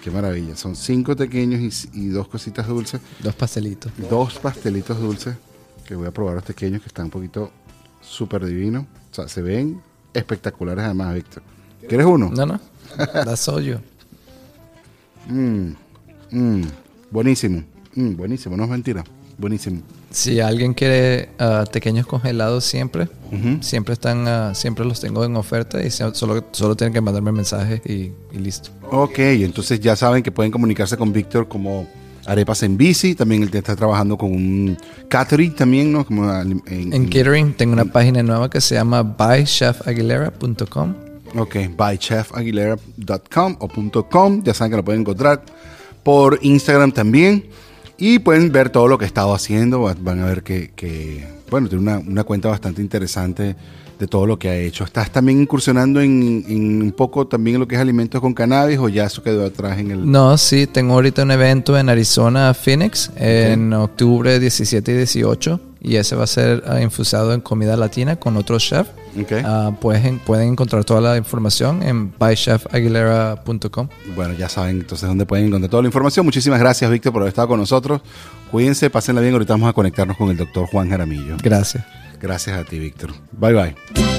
qué maravilla. Son cinco pequeños y, y dos cositas dulces. Dos pastelitos. Dos pastelitos dulces que voy a probar los pequeños que están un poquito súper divinos. O sea, se ven espectaculares además, Víctor. ¿Quieres uno? No, no. That's all you. Mm, buenísimo. Mm, buenísimo, no es mentira. Buenísimo. Si alguien quiere ah, pequeños congelados siempre, siempre están, ah, siempre los tengo en oferta y solo, solo tienen que mandarme mensajes y, y listo. Ok, entonces ya saben que pueden comunicarse con Víctor como Arepas en Bici. También él está trabajando con un catering también, ¿no? Como en, En catering tengo una página nueva que se llama bychefaguilera.com. Ok, bychefaguilera.com o .com, ya saben que lo pueden encontrar por Instagram también y pueden ver todo lo que he estado haciendo, Va- van a ver que, que, bueno, tiene una, una cuenta bastante interesante de todo lo que ha hecho. ¿Estás también incursionando en, en un poco también lo que es alimentos con cannabis o ya eso quedó atrás en el... No, sí, tengo ahorita un evento en Arizona, Phoenix, en octubre 17 y 18 y ese va a ser ah, infusado en comida latina con otro chef. Ok. Ah, pueden, pueden encontrar toda la información en bychefaguilera.com. Bueno, ya saben entonces dónde pueden encontrar toda la información. Muchísimas gracias, Víctor, por haber estado con nosotros. Cuídense, pásenla bien. Ahorita vamos a conectarnos con el doctor Juan Jaramillo. Gracias. Gracias a ti, Víctor. Bye, bye.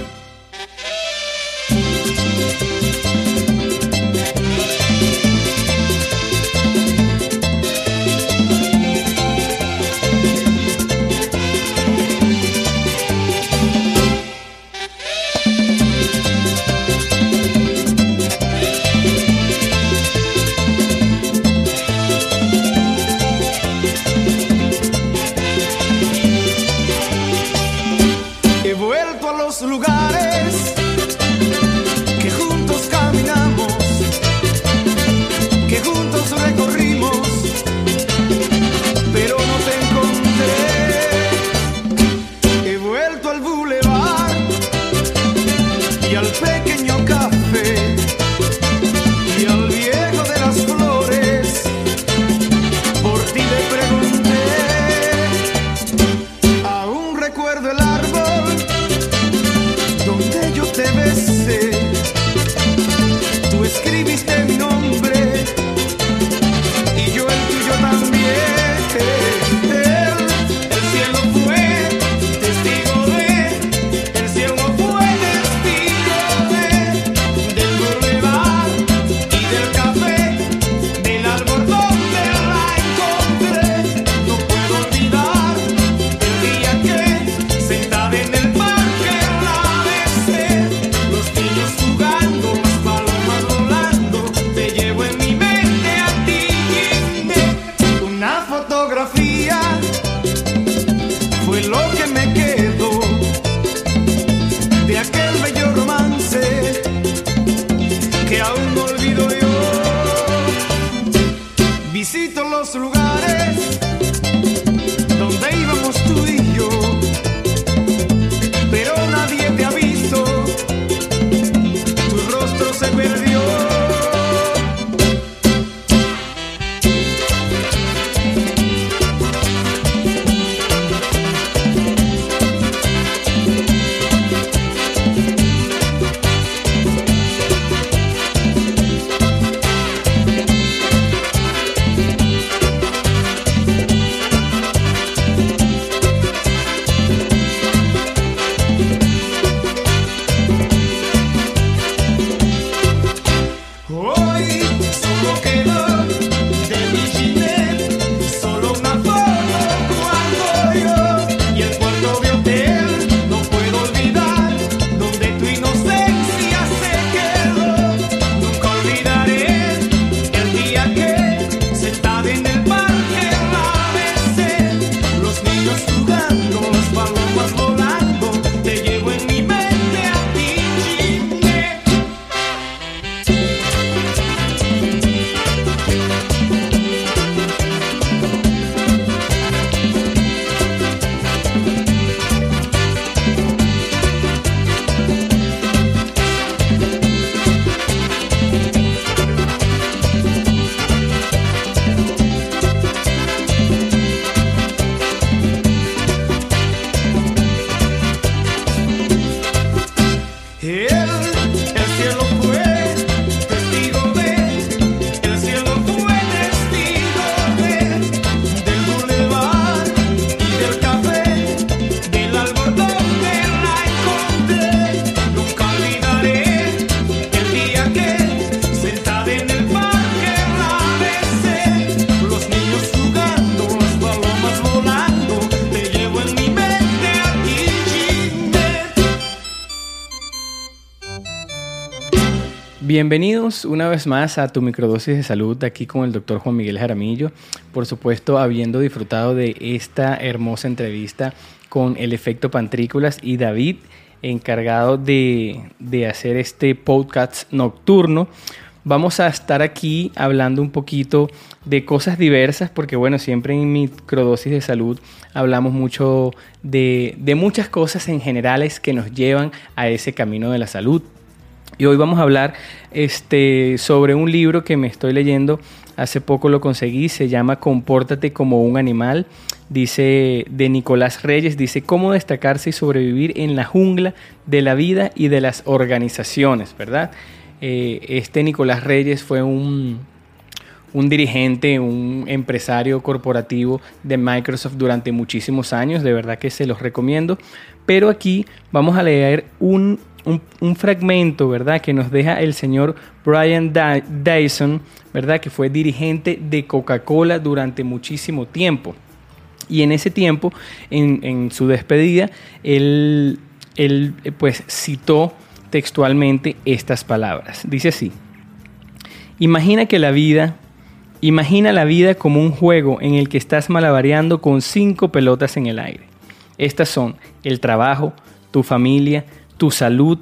Bienvenidos una vez más a tu microdosis de salud aquí con el doctor Juan Miguel Jaramillo. Por supuesto, habiendo disfrutado de esta hermosa entrevista con el efecto Pantrículas y David, encargado de, de hacer este podcast nocturno. Vamos a estar aquí hablando un poquito de cosas diversas, porque bueno, siempre en microdosis de salud hablamos mucho de, de muchas cosas en generales que nos llevan a ese camino de la salud. Y hoy vamos a hablar este, sobre un libro que me estoy leyendo. Hace poco lo conseguí, se llama Compórtate como un animal. Dice de Nicolás Reyes, dice cómo destacarse y sobrevivir en la jungla de la vida y de las organizaciones, ¿verdad? Eh, este Nicolás Reyes fue un, un dirigente, un empresario corporativo de Microsoft durante muchísimos años, de verdad que se los recomiendo. Pero aquí vamos a leer un, un- fragmento, ¿verdad? Que nos deja el señor Brian Dy- Dyson, ¿verdad? Que fue dirigente de Coca-Cola durante muchísimo tiempo. Y en ese tiempo, en, en su despedida, él, él, eh, pues citó textualmente estas palabras. Dice así. Imagina que la vida, imagina la vida como un juego en el que estás malabareando con cinco pelotas en el aire. Estas son el trabajo, tu familia, tu salud,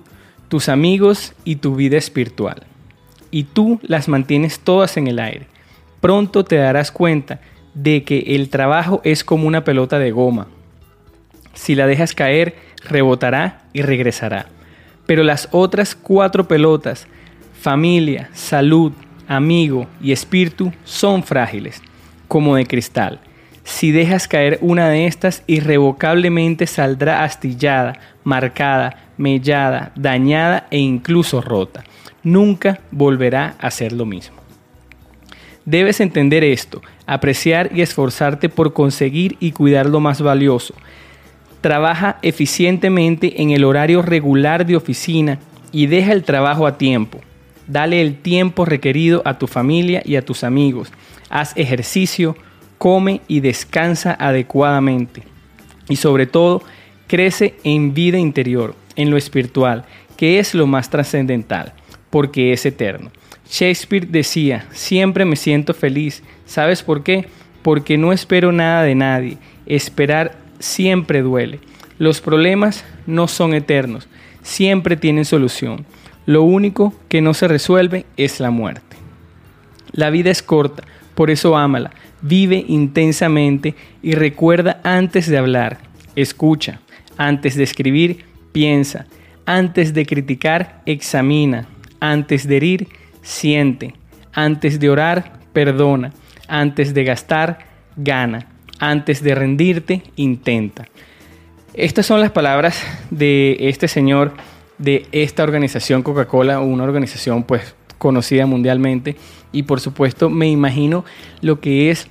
tus amigos y tu vida espiritual. Y tú las mantienes todas en el aire. Pronto te darás cuenta de que el trabajo es como una pelota de goma. Si la dejas caer, rebotará y regresará. Pero las otras cuatro pelotas, familia, salud, amigo y espíritu, son frágiles, como de cristal. Si dejas caer una de estas, irrevocablemente saldrá astillada, marcada, mellada, dañada e incluso rota. Nunca volverá a ser lo mismo. Debes entender esto, apreciar y esforzarte por conseguir y cuidar lo más valioso. Trabaja eficientemente en el horario regular de oficina y deja el trabajo a tiempo. Dale el tiempo requerido a tu familia y a tus amigos. Haz ejercicio, come y descansa adecuadamente. Y sobre todo, crece en vida interior, en lo espiritual, que es lo más trascendental, porque es eterno. Shakespeare decía, siempre me siento feliz. ¿Sabes por qué? Porque no espero nada de nadie. Esperar siempre duele. Los problemas no son eternos, siempre tienen solución. Lo único que no se resuelve es la muerte. La vida es corta, por eso ámala, vive intensamente y recuerda antes de hablar, escucha, antes de escribir, piensa, antes de criticar, examina, antes de herir, siente, antes de orar, perdona, antes de gastar, gana, antes de rendirte, intenta. Estas son las palabras de este señor de esta organización Coca-Cola, una organización pues conocida mundialmente. Y por supuesto me imagino lo que es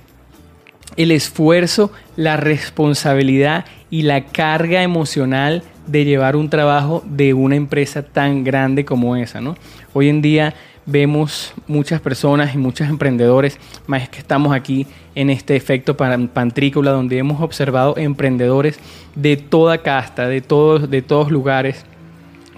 el esfuerzo, la responsabilidad y la carga emocional de llevar un trabajo de una empresa tan grande como esa, ¿no? Hoy en día vemos muchas personas y muchos emprendedores, más que estamos aquí en este efecto pan- pantrícula donde hemos observado emprendedores de toda casta, de todos, de todos lugares,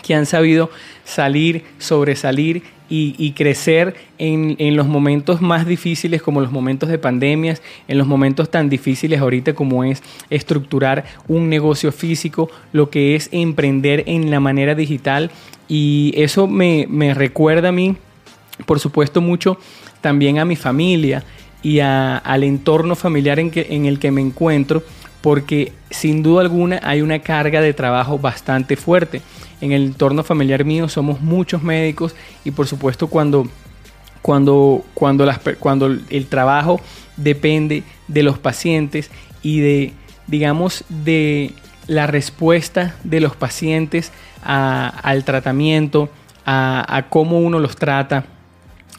que han sabido salir, sobresalir y, y crecer en, en los momentos más difíciles como los momentos de pandemias, en los momentos tan difíciles ahorita como es estructurar un negocio físico, lo que es emprender en la manera digital. Y eso me, me recuerda a mí, por supuesto, mucho también a mi familia y a- al entorno familiar en, que, en el que me encuentro, porque sin duda alguna hay una carga de trabajo bastante fuerte. En el entorno familiar mío somos muchos médicos y por supuesto cuando, cuando, cuando, las, cuando el trabajo depende de los pacientes y de, digamos, de la respuesta de los pacientes al tratamiento, a cómo uno los trata,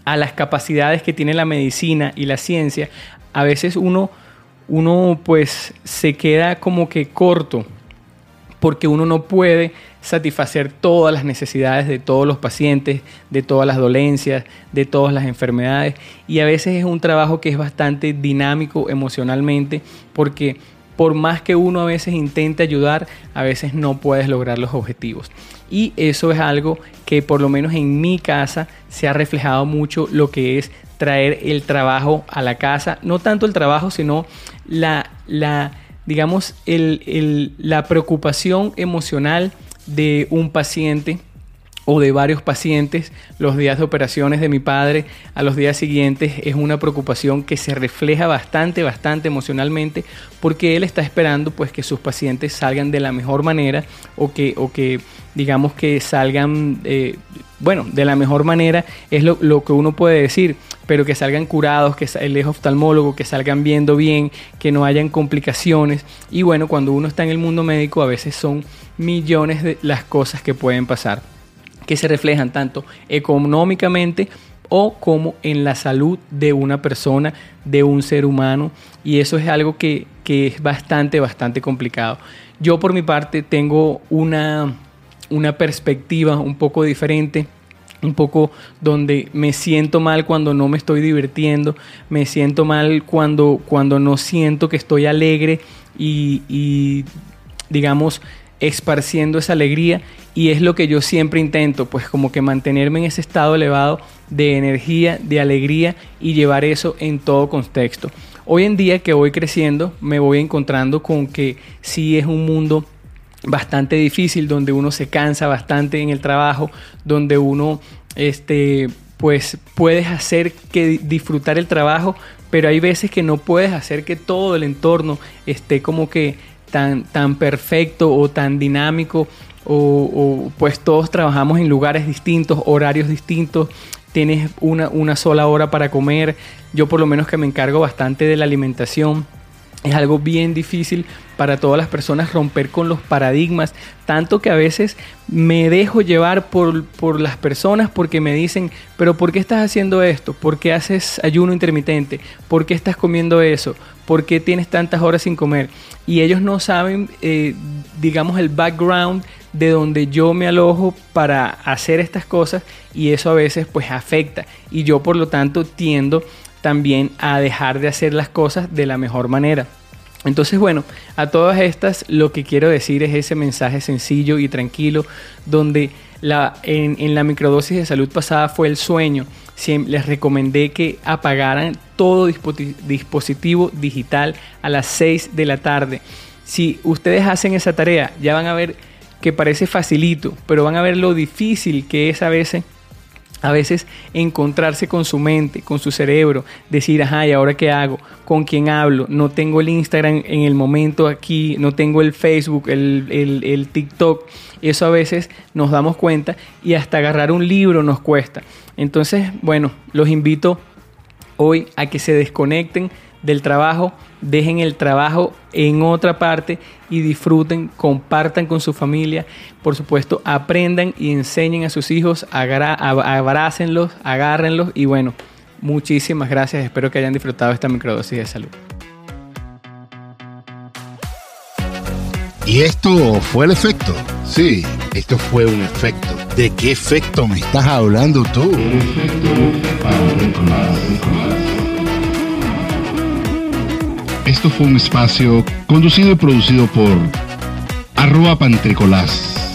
a las capacidades que tiene la medicina y la ciencia, a veces uno, uno pues se queda como que corto porque uno no puede satisfacer todas las necesidades de todos los pacientes, de todas las dolencias, de todas las enfermedades. Y a veces es un trabajo que es bastante dinámico emocionalmente, porque por más que uno a veces intente ayudar, a veces no puedes lograr los objetivos. Y eso es algo que por lo menos en mi casa se ha reflejado mucho lo que es traer el trabajo a la casa. No tanto el trabajo, sino la, la digamos, el- el- la preocupación emocional de un paciente o de varios pacientes, los días de operaciones de mi padre a los días siguientes es una preocupación que se refleja bastante, bastante emocionalmente, porque él está esperando pues que sus pacientes salgan de la mejor manera o que, o que digamos que salgan, eh, bueno, de la mejor manera es lo, que uno puede decir, pero que salgan curados, que él es oftalmólogo, que salgan viendo bien, que no hayan complicaciones. Y bueno, cuando uno está en el mundo médico a veces son millones de las cosas que pueden pasar que se reflejan tanto económicamente o como en la salud de una persona, de un ser humano. Y eso es algo que, que es bastante, bastante complicado. Yo por mi parte tengo una, una perspectiva un poco diferente un poco donde me siento mal cuando no me estoy divirtiendo, me siento mal cuando, cuando no siento que estoy alegre y, y, digamos, esparciendo esa alegría y es lo que yo siempre intento, pues como que mantenerme en ese estado elevado de energía, de alegría y llevar eso en todo contexto. Hoy en día que voy creciendo, me voy encontrando con que sí es un mundo bastante difícil, donde uno se cansa bastante en el trabajo, donde uno este pues puedes hacer que disfrutar el trabajo, pero hay veces que no puedes hacer que todo el entorno esté como que tan, tan perfecto o tan dinámico o, o, pues todos trabajamos en lugares distintos, horarios distintos, tienes una, una sola hora para comer, yo por lo menos que me encargo bastante de la alimentación, es algo bien difícil para todas las personas romper con los paradigmas, tanto que a veces me dejo llevar por, por, las personas porque me dicen, pero ¿por qué estás haciendo esto? ¿Por qué haces ayuno intermitente? ¿Por qué estás comiendo eso? ¿Por qué tienes tantas horas sin comer? Y ellos no saben, eh, digamos, el background de donde yo me alojo para hacer estas cosas y eso a veces pues afecta y yo por lo tanto tiendo también a dejar de hacer las cosas de la mejor manera. Entonces, bueno, a todas estas lo que quiero decir es ese mensaje sencillo y tranquilo, donde la, en, la microdosis de salud pasada fue el sueño. Siempre les recomendé que apagaran todo dispositivo digital a las 6 de la tarde. Si ustedes hacen esa tarea, ya van a ver que parece facilito, pero van a ver lo difícil que es a veces a veces encontrarse con su mente, con su cerebro, decir, ajá, ¿y ahora qué hago? ¿Con quién hablo? No tengo el Instagram en el momento aquí, no tengo el Facebook, el, el, el, TikTok. Eso a veces nos damos cuenta y hasta agarrar un libro nos cuesta. Entonces, bueno, los invito hoy a que se desconecten del trabajo, dejen el trabajo en otra parte y disfruten, compartan con su familia, por supuesto, aprendan y enseñen a sus hijos, abrácenlos, agárrenlos y bueno, muchísimas gracias, espero que hayan disfrutado esta microdosis de salud. ¿Y esto fue el efecto? Sí, esto fue un efecto. ¿De qué efecto me estás hablando tú? Esto fue un espacio conducido y producido por arroba pantricolás